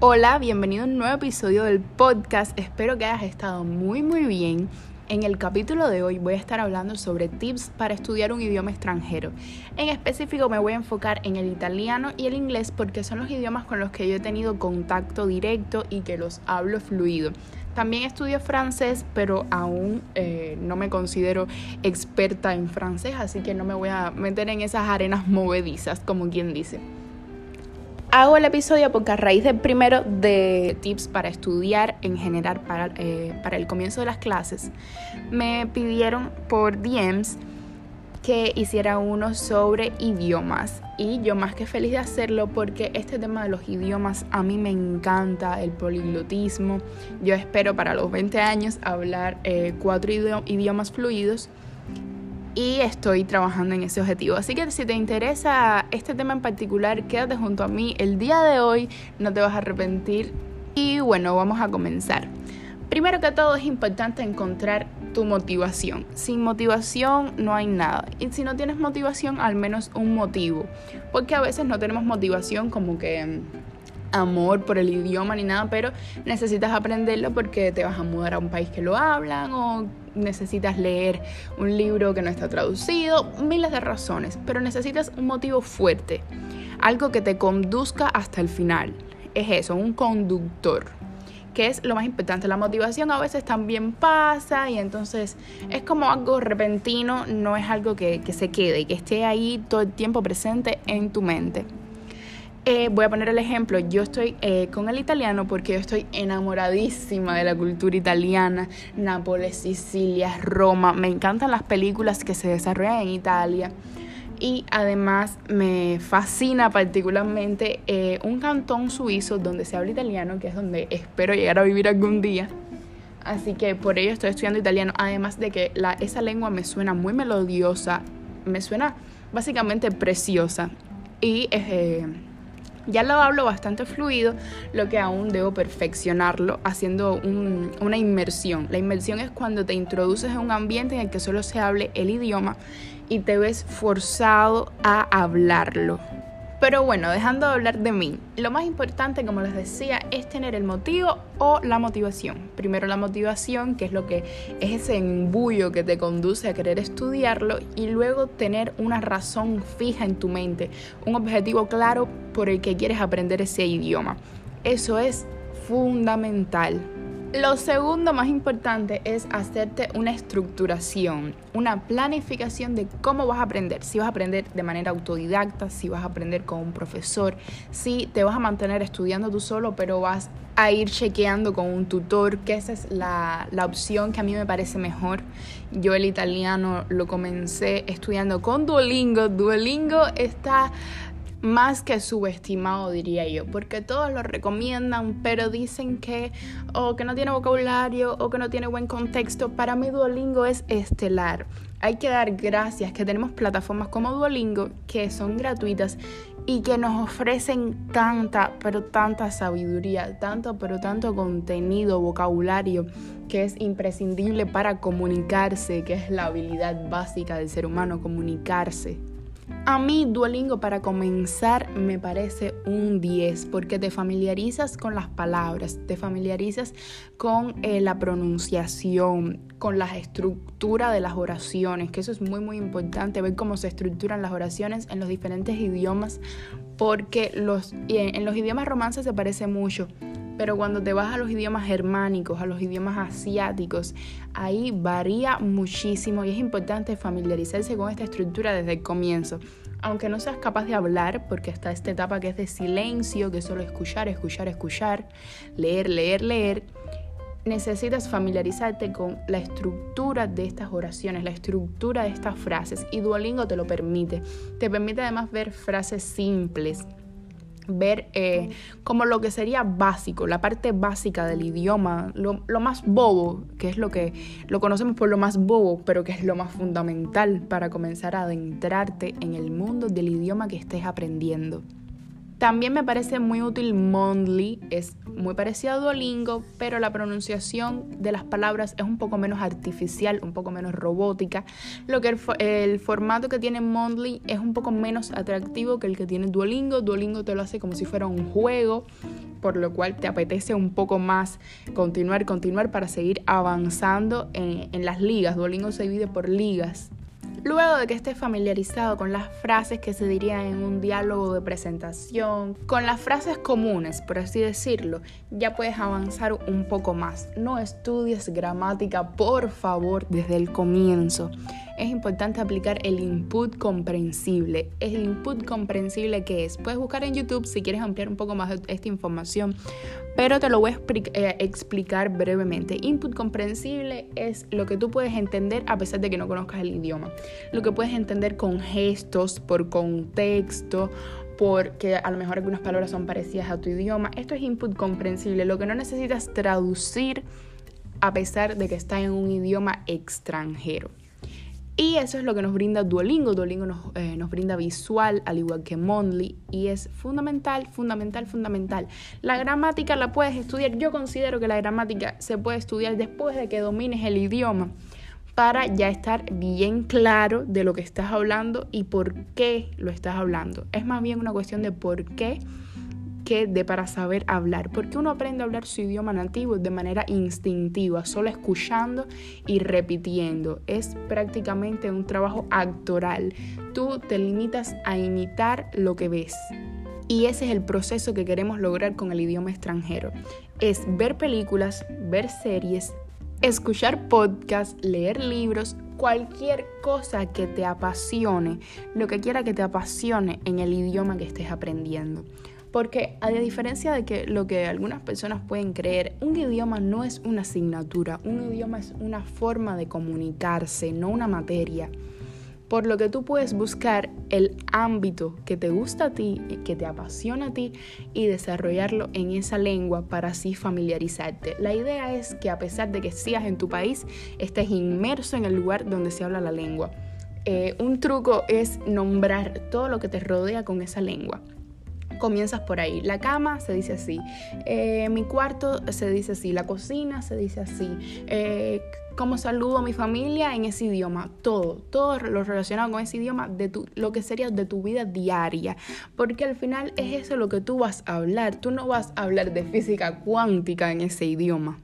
Hola, bienvenido a un nuevo episodio del podcast. Espero que hayas estado muy muy bien. En el capítulo de hoy voy a estar hablando sobre tips para estudiar un idioma extranjero. En específico me voy a enfocar en el italiano y el inglés porque son los idiomas con los que yo he tenido contacto directo y que los hablo fluido. También estudio francés, pero aún eh, no me considero experta en francés, así que no me voy a meter en esas arenas movedizas, como quien dice. Hago el episodio porque a raíz del primero de tips para estudiar en general para, eh, para el comienzo de las clases, me pidieron por DMs que hiciera uno sobre idiomas. Y yo más que feliz de hacerlo porque este tema de los idiomas a mí me encanta, el poliglotismo. Yo espero para los 20 años hablar eh, cuatro idiomas fluidos y estoy trabajando en ese objetivo. Así que si te interesa este tema en particular, quédate junto a mí el día de hoy, no te vas a arrepentir. Y bueno, vamos a comenzar. Primero que todo es importante encontrar tu motivación. Sin motivación no hay nada. Y si no tienes motivación, al menos un motivo. Porque a veces no tenemos motivación como que mm, amor por el idioma ni nada, pero necesitas aprenderlo porque te vas a mudar a un país que lo hablan o necesitas leer un libro que no está traducido, miles de razones, pero necesitas un motivo fuerte, algo que te conduzca hasta el final. Es eso, un conductor, que es lo más importante. La motivación a veces también pasa y entonces es como algo repentino, no es algo que, se quede y que esté ahí todo el tiempo presente en tu mente. Eh, voy a poner el ejemplo, yo estoy eh, con el italiano porque yo estoy enamoradísima de la cultura italiana, Nápoles, Sicilia, Roma, me encantan las películas que se desarrollan en Italia. Y además me fascina particularmente eh, un cantón suizo donde se habla italiano, que es donde espero llegar a vivir algún día. Así que por ello estoy estudiando italiano, además de que la, esa lengua me suena muy melodiosa, me suena básicamente preciosa. Y ya lo hablo bastante fluido, lo que aún debo perfeccionarlo haciendo una inmersión. La inmersión es cuando te introduces en un ambiente en el que solo se hable el idioma y te ves forzado a hablarlo. Pero bueno, dejando de hablar de mí, lo más importante, como les decía, es tener el motivo o la motivación. Primero la motivación, que es lo que es ese embullo que te conduce a querer estudiarlo, y luego tener una razón fija en tu mente, un objetivo claro por el que quieres aprender ese idioma. Eso es fundamental. Lo segundo más importante es hacerte una estructuración, una planificación de cómo vas a aprender. Si vas a aprender de manera autodidacta, si vas a aprender con un profesor, si te vas a mantener estudiando tú solo, pero vas a ir chequeando con un tutor, que esa es la, la opción que a mí me parece mejor. Yo el italiano lo comencé estudiando con Duolingo. Duolingo está más que subestimado, diría yo, porque todos lo recomiendan, pero dicen que o que no tiene vocabulario o que no tiene buen contexto. Para mí Duolingo es estelar. Hay que dar gracias que tenemos plataformas como Duolingo que son gratuitas y que nos ofrecen tanta, pero tanta sabiduría, tanto, pero tanto contenido, vocabulario que es imprescindible para comunicarse, que es la habilidad básica del ser humano, comunicarse. A mí Duolingo para comenzar me parece un 10 porque te familiarizas con las palabras, te familiarizas con eh, la pronunciación, con la estructura de las oraciones, que eso es muy muy importante, ver cómo se estructuran las oraciones en los diferentes idiomas, porque los, en los idiomas romances se parece mucho pero cuando te vas a los idiomas germánicos, a los idiomas asiáticos, ahí varía muchísimo y es importante familiarizarse con esta estructura desde el comienzo. Aunque no seas capaz de hablar, porque está esta etapa que es de silencio, que es solo escuchar, escuchar, escuchar, leer, leer, leer, necesitas familiarizarte con la estructura de estas oraciones, la estructura de estas frases y Duolingo te lo permite. Te permite además ver frases simples, ver eh, como lo que sería básico, la parte básica del idioma, lo, lo, más bobo, que es lo que lo conocemos por lo más bobo, pero que es lo más fundamental para comenzar a adentrarte en el mundo del idioma que estés aprendiendo. También me parece muy útil Mondly, es muy parecido a Duolingo, pero la pronunciación de las palabras es un poco menos artificial, un poco menos robótica, lo que el, formato que tiene Mondly es un poco menos atractivo que el que tiene Duolingo. Duolingo te lo hace como si fuera un juego, por lo cual te apetece un poco más continuar, continuar para seguir avanzando en, en las ligas. Duolingo se divide por ligas. Luego de que estés familiarizado con las frases que se dirían en un diálogo de presentación, con las frases comunes, por así decirlo, ya puedes avanzar un poco más. No estudies gramática, por favor, desde el comienzo es importante aplicar el input comprensible. ¿El input comprensible qué es? Puedes buscar en YouTube si quieres ampliar un poco más esta información, pero te lo voy a eh, explicar brevemente. Input comprensible es lo que tú puedes entender a pesar de que no conozcas el idioma. Lo que puedes entender con gestos, por contexto, porque a lo mejor algunas palabras son parecidas a tu idioma. Esto es input comprensible, lo que no necesitas traducir a pesar de que está en un idioma extranjero. Y eso es lo que nos brinda Duolingo. Duolingo nos, eh, nos, brinda visual, al igual que Mondly, y es fundamental, fundamental, fundamental. La gramática la puedes estudiar. Yo considero que la gramática se puede estudiar después de que domines el idioma para ya estar bien claro de lo que estás hablando y por qué lo estás hablando. Es más bien una cuestión de por qué que de para saber hablar, porque uno aprende a hablar su idioma nativo de manera instintiva, solo escuchando y repitiendo. Es prácticamente un trabajo actoral. Tú te limitas a imitar lo que ves. Y ese es el proceso que queremos lograr con el idioma extranjero. Es ver películas, ver series, escuchar podcasts, leer libros, cualquier cosa que te apasione, lo que quiera que te apasione en el idioma que estés aprendiendo. Porque a diferencia de que lo que algunas personas pueden creer, un idioma no es una asignatura, un idioma es una forma de comunicarse, no una materia. Por lo que tú puedes buscar el ámbito que te gusta a ti, que te apasiona a ti y desarrollarlo en esa lengua para así familiarizarte. La idea es que a pesar de que seas en tu país, estés inmerso en el lugar donde se habla la lengua. Eh, un truco es nombrar todo lo que te rodea con esa lengua comienzas por ahí. La cama se dice así, eh, mi cuarto se dice así, la cocina se dice así, eh, cómo saludo a mi familia en ese idioma, todo, todo lo relacionado con ese idioma, de tu, lo que sería de tu vida diaria, porque al final es eso lo que tú vas a hablar, tú no vas a hablar de física cuántica en ese idioma.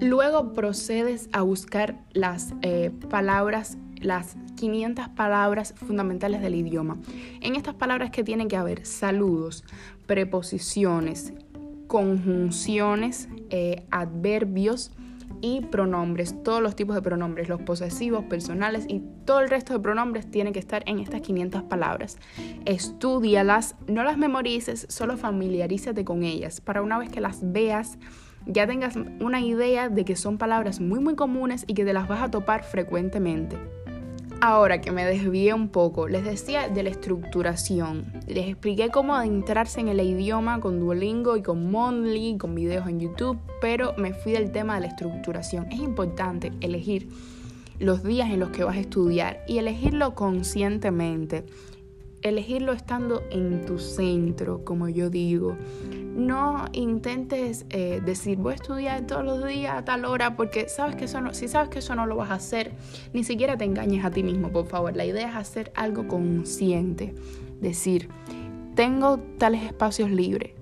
Luego procedes a buscar las eh, palabras las 500 palabras fundamentales del idioma. En estas palabras que tienen que haber saludos, preposiciones, conjunciones, eh, adverbios y pronombres, todos los tipos de pronombres, los posesivos, personales y todo el resto de pronombres tienen que estar en estas 500 palabras. Estudialas, no las memorices, solo familiarízate con ellas para una vez que las veas ya tengas una idea de que son palabras muy muy comunes y que te las vas a topar frecuentemente. Ahora que me desvié un poco, les decía de la estructuración. Les expliqué cómo adentrarse en el idioma con Duolingo y con Mondly, con videos en YouTube, pero me fui del tema de la estructuración. Es importante elegir los días en los que vas a estudiar y elegirlo conscientemente elegirlo estando en tu centro, como yo digo. No intentes eh, decir voy a estudiar todos los días a tal hora, porque sabes que eso no, si sabes que eso no lo vas a hacer, ni siquiera te engañes a ti mismo, por favor. La idea es hacer algo consciente. Decir, tengo tales espacios libres.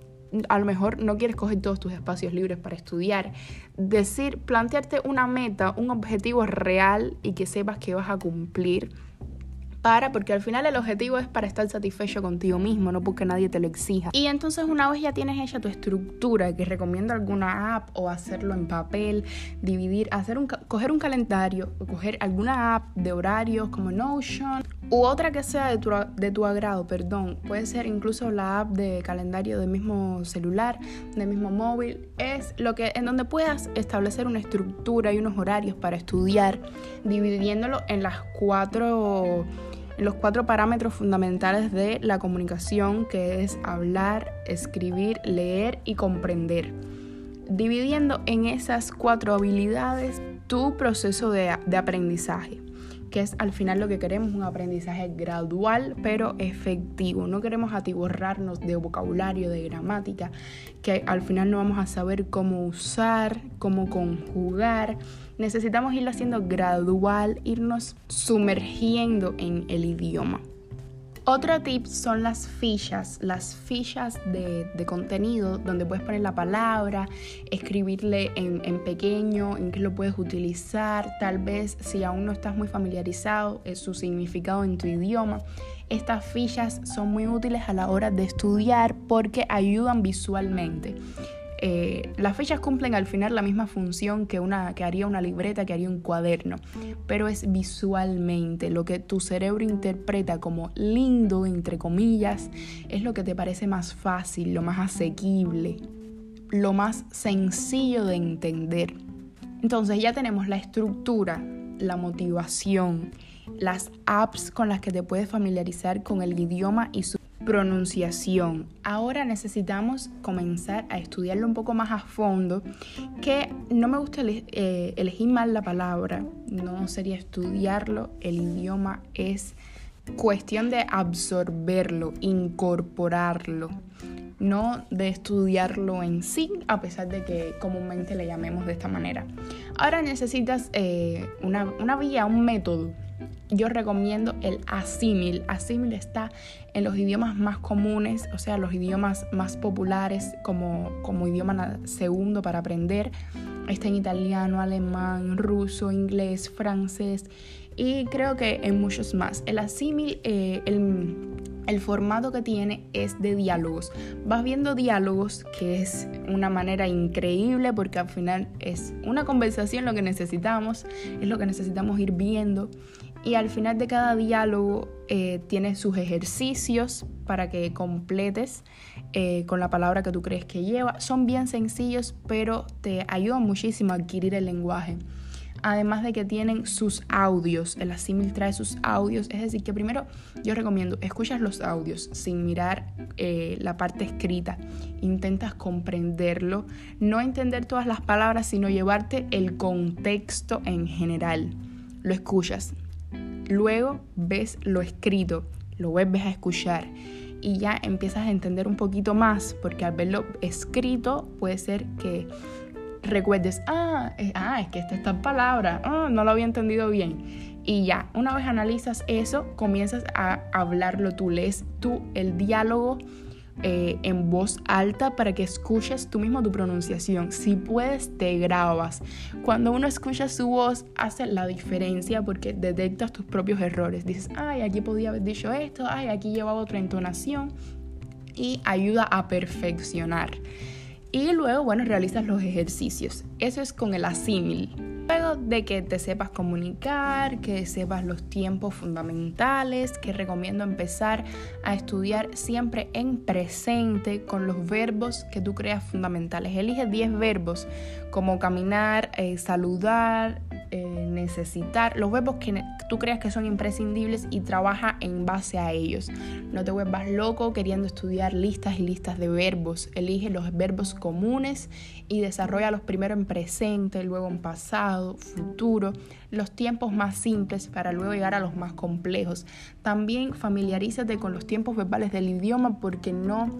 A lo mejor no quieres coger todos tus espacios libres para estudiar. Decir, plantearte una meta, un objetivo real y que sepas que vas a cumplir para, porque al final el objetivo es para estar satisfecho contigo mismo, no porque nadie te lo exija. Y entonces una vez ya tienes hecha tu estructura, que recomiendo alguna app o hacerlo en papel, dividir, hacer un, coger un calendario o coger alguna app de horarios como Notion u otra que sea de tu, de tu agrado, perdón, puede ser incluso la app de calendario del mismo celular, del mismo móvil, es lo que en donde puedas establecer una estructura y unos horarios para estudiar, dividiéndolo en las cuatro los cuatro parámetros fundamentales de la comunicación, que es hablar, escribir, leer y comprender. Dividiendo en esas cuatro habilidades tu proceso de, de aprendizaje. Que es al final lo que queremos, un aprendizaje gradual pero efectivo. No queremos atiborrarnos de vocabulario, de gramática, que al final no vamos a saber cómo usar, cómo conjugar. Necesitamos irlo haciendo gradual, irnos sumergiendo en el idioma. Otro tip son las fichas, las fichas de, contenido donde puedes poner la palabra, escribirle en, en, pequeño, en qué lo puedes utilizar, tal vez si aún no estás muy familiarizado es su significado en tu idioma. Estas fichas son muy útiles a la hora de estudiar porque ayudan visualmente. Eh, las fechas cumplen al final la misma función que, una, que haría una libreta, que haría un cuaderno, pero es visualmente lo que tu cerebro interpreta como lindo, entre comillas, es lo que te parece más fácil, lo más asequible, lo más sencillo de entender. Entonces ya tenemos la estructura, la motivación, las apps con las que te puedes familiarizar con el idioma y su pronunciación. Ahora necesitamos comenzar a estudiarlo un poco más a fondo, que no me gusta eh, elegir mal la palabra, no sería estudiarlo, el idioma es cuestión de absorberlo, incorporarlo, no de estudiarlo en sí, a pesar de que comúnmente le llamemos de esta manera. Ahora necesitas eh, una, una vía, un método yo recomiendo el asímil. Asímil está en los idiomas más comunes, o sea, los idiomas más populares como, como idioma segundo para aprender. Está en italiano, alemán, ruso, inglés, francés y creo que en muchos más. El asímil, eh, el, el formato que tiene es de diálogos. Vas viendo diálogos, que es una manera increíble porque al final es una conversación lo que necesitamos, es lo que necesitamos ir viendo y al final de cada diálogo eh, tiene sus ejercicios para que completes eh, con la palabra que tú crees que lleva. Son bien sencillos, pero te ayudan muchísimo a adquirir el lenguaje. Además de que tienen sus audios, el asímil trae sus audios, es decir, que primero yo recomiendo, escuchas los audios sin mirar eh, la parte escrita, intentas comprenderlo, no entender todas las palabras, sino llevarte el contexto en general. Lo escuchas, Luego ves lo escrito, lo vuelves a escuchar y ya empiezas a entender un poquito más, porque al verlo escrito puede ser que recuerdes, ah, es, ah, es que esta es palabra, ah, no lo había entendido bien. Y ya, una vez analizas eso, comienzas a hablarlo tú, lees tú el diálogo eh, en voz alta para que escuches tú mismo tu pronunciación. Si puedes, te grabas. Cuando uno escucha su voz, hace la diferencia porque detectas tus propios errores. Dices, ay, aquí podía haber dicho esto, ay, aquí llevaba otra entonación y ayuda a perfeccionar. Y luego, bueno, realizas los ejercicios. Eso es con el asímil. Luego de que te sepas comunicar, que sepas los tiempos fundamentales, que recomiendo empezar a estudiar siempre en presente con los verbos que tú creas fundamentales. Elige 10 verbos como caminar, eh, saludar, eh, necesitar, los verbos que tú creas que son imprescindibles y trabaja en base a ellos. No te vuelvas loco queriendo estudiar listas y listas de verbos. Elige los verbos comunes y desarrolla los primero en presente, luego en pasado, futuro, los tiempos más simples para luego llegar a los más complejos. También familiarízate con los tiempos verbales del idioma porque no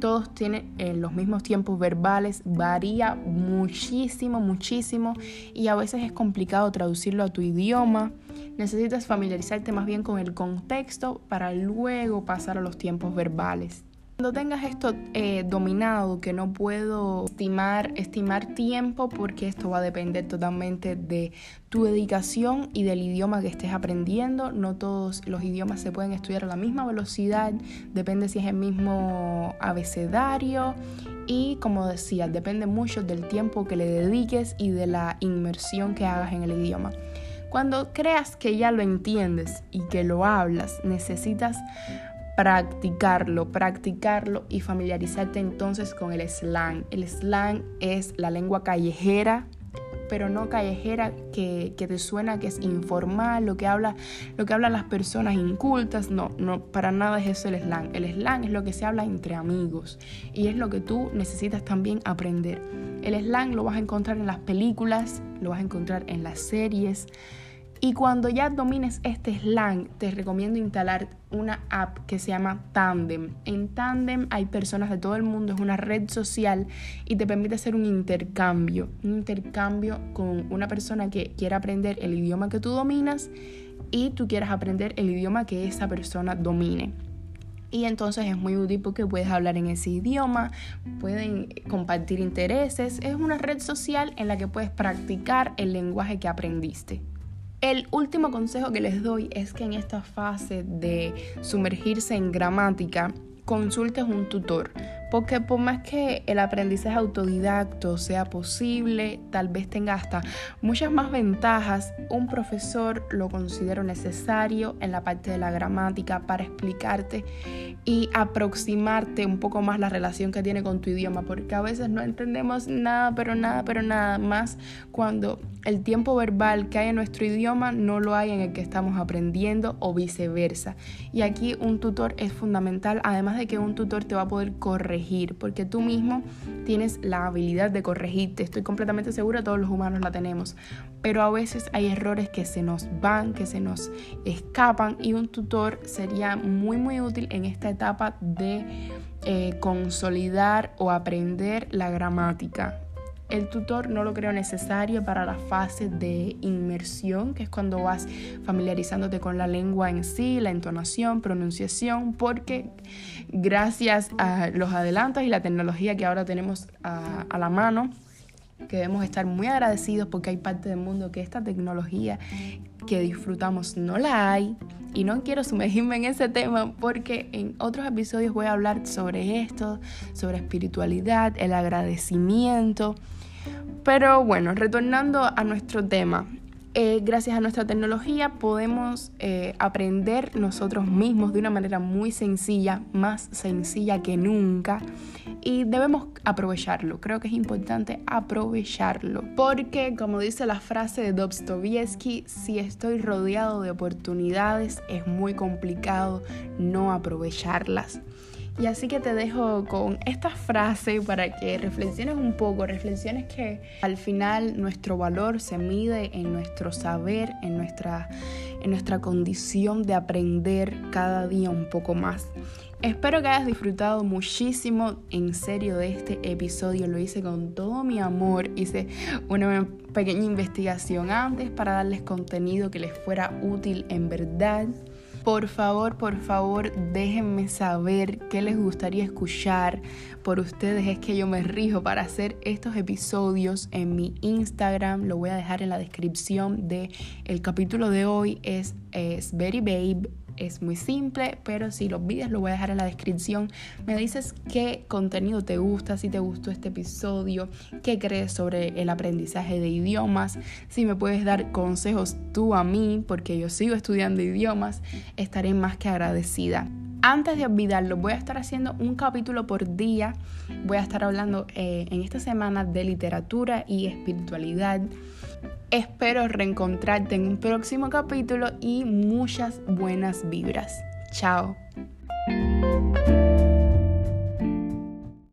todos tienen eh, los mismos tiempos verbales, varía muchísimo, muchísimo y a veces es complicado traducirlo a tu idioma. Necesitas familiarizarte más bien con el contexto para luego pasar a los tiempos verbales. Cuando tengas esto eh, dominado, que no puedo estimar, estimar tiempo porque esto va a depender totalmente de tu dedicación y del idioma que estés aprendiendo. No todos los idiomas se pueden estudiar a la misma velocidad, depende si es el mismo abecedario y como decía, depende mucho del tiempo que le dediques y de la inmersión que hagas en el idioma. Cuando creas que ya lo entiendes y que lo hablas, necesitas practicarlo, practicarlo y familiarizarte entonces con el slang. El slang es la lengua callejera, pero no callejera que, te suena que es informal, lo que habla, lo que hablan las personas incultas. No, no, para nada es eso el slang. El slang es lo que se habla entre amigos y es lo que tú necesitas también aprender. El slang lo vas a encontrar en las películas, lo vas a encontrar en las series Y cuando ya domines este slang, te recomiendo instalar una app que se llama Tandem. En Tandem hay personas de todo el mundo, es una red social y te permite hacer un intercambio, un intercambio con una persona que quiera aprender el idioma que tú dominas y tú quieras aprender el idioma que esa persona domine. Y entonces es muy útil porque puedes hablar en ese idioma, pueden compartir intereses. Es una red social en la que puedes practicar el lenguaje que aprendiste. El último consejo que les doy es que en esta fase de sumergirse en gramática, consultes un tutor porque por más que el aprendizaje autodidacto sea posible, tal vez tenga hasta muchas más ventajas, un profesor lo considero necesario en la parte de la gramática para explicarte y aproximarte un poco más la relación que tiene con tu idioma, porque a veces no entendemos nada, pero nada, pero nada más cuando el tiempo verbal que hay en nuestro idioma no lo hay en el que estamos aprendiendo o viceversa. Y aquí un tutor es fundamental, además de que un tutor te va a poder corregir porque tú mismo tienes la habilidad de corregirte. Estoy completamente segura, todos los humanos la tenemos. Pero a veces hay errores que se nos van, que se nos escapan y un tutor sería muy, muy útil en esta etapa de eh, consolidar o aprender la gramática. El tutor no lo creo necesario para la fase de inmersión, que es cuando vas familiarizándote con la lengua en sí, la entonación, pronunciación, porque gracias a los adelantos y la tecnología que ahora tenemos a, la mano, que debemos estar muy agradecidos porque hay parte del mundo que esta tecnología que disfrutamos no la hay. Y no quiero sumergirme en ese tema porque en otros episodios voy a hablar sobre esto, sobre espiritualidad, el agradecimiento pero bueno, retornando a nuestro tema, eh, gracias a nuestra tecnología podemos eh, aprender nosotros mismos de una manera muy sencilla, más sencilla que nunca, y debemos aprovecharlo. Creo que es importante aprovecharlo, porque como dice la frase de Dostoevsky, si estoy rodeado de oportunidades es muy complicado no aprovecharlas. Y así que te dejo con esta frase para que reflexiones un poco, reflexiones que al final nuestro valor se mide en nuestro saber, en nuestra, en nuestra condición de aprender cada día un poco más. Espero que hayas disfrutado muchísimo en serio de este episodio. Lo hice con todo mi amor. Hice una pequeña investigación antes para darles contenido que les fuera útil en verdad. Por favor, por favor, déjenme saber qué les gustaría escuchar. Por ustedes es que yo me rijo para hacer estos episodios en mi Instagram. Lo voy a dejar en la descripción de el capítulo de hoy. Es, es Babe es muy simple, pero si los vídeos lo voy a dejar en la descripción. Me dices qué contenido te gusta, si te gustó este episodio, qué crees sobre el aprendizaje de idiomas, si me puedes dar consejos tú a mí, porque yo sigo estudiando idiomas, estaré más que agradecida. Antes de olvidarlo, voy a estar haciendo un capítulo por día. Voy a estar hablando eh, en esta semana de literatura y espiritualidad. Espero reencontrarte en un próximo capítulo y muchas buenas vibras. Chao.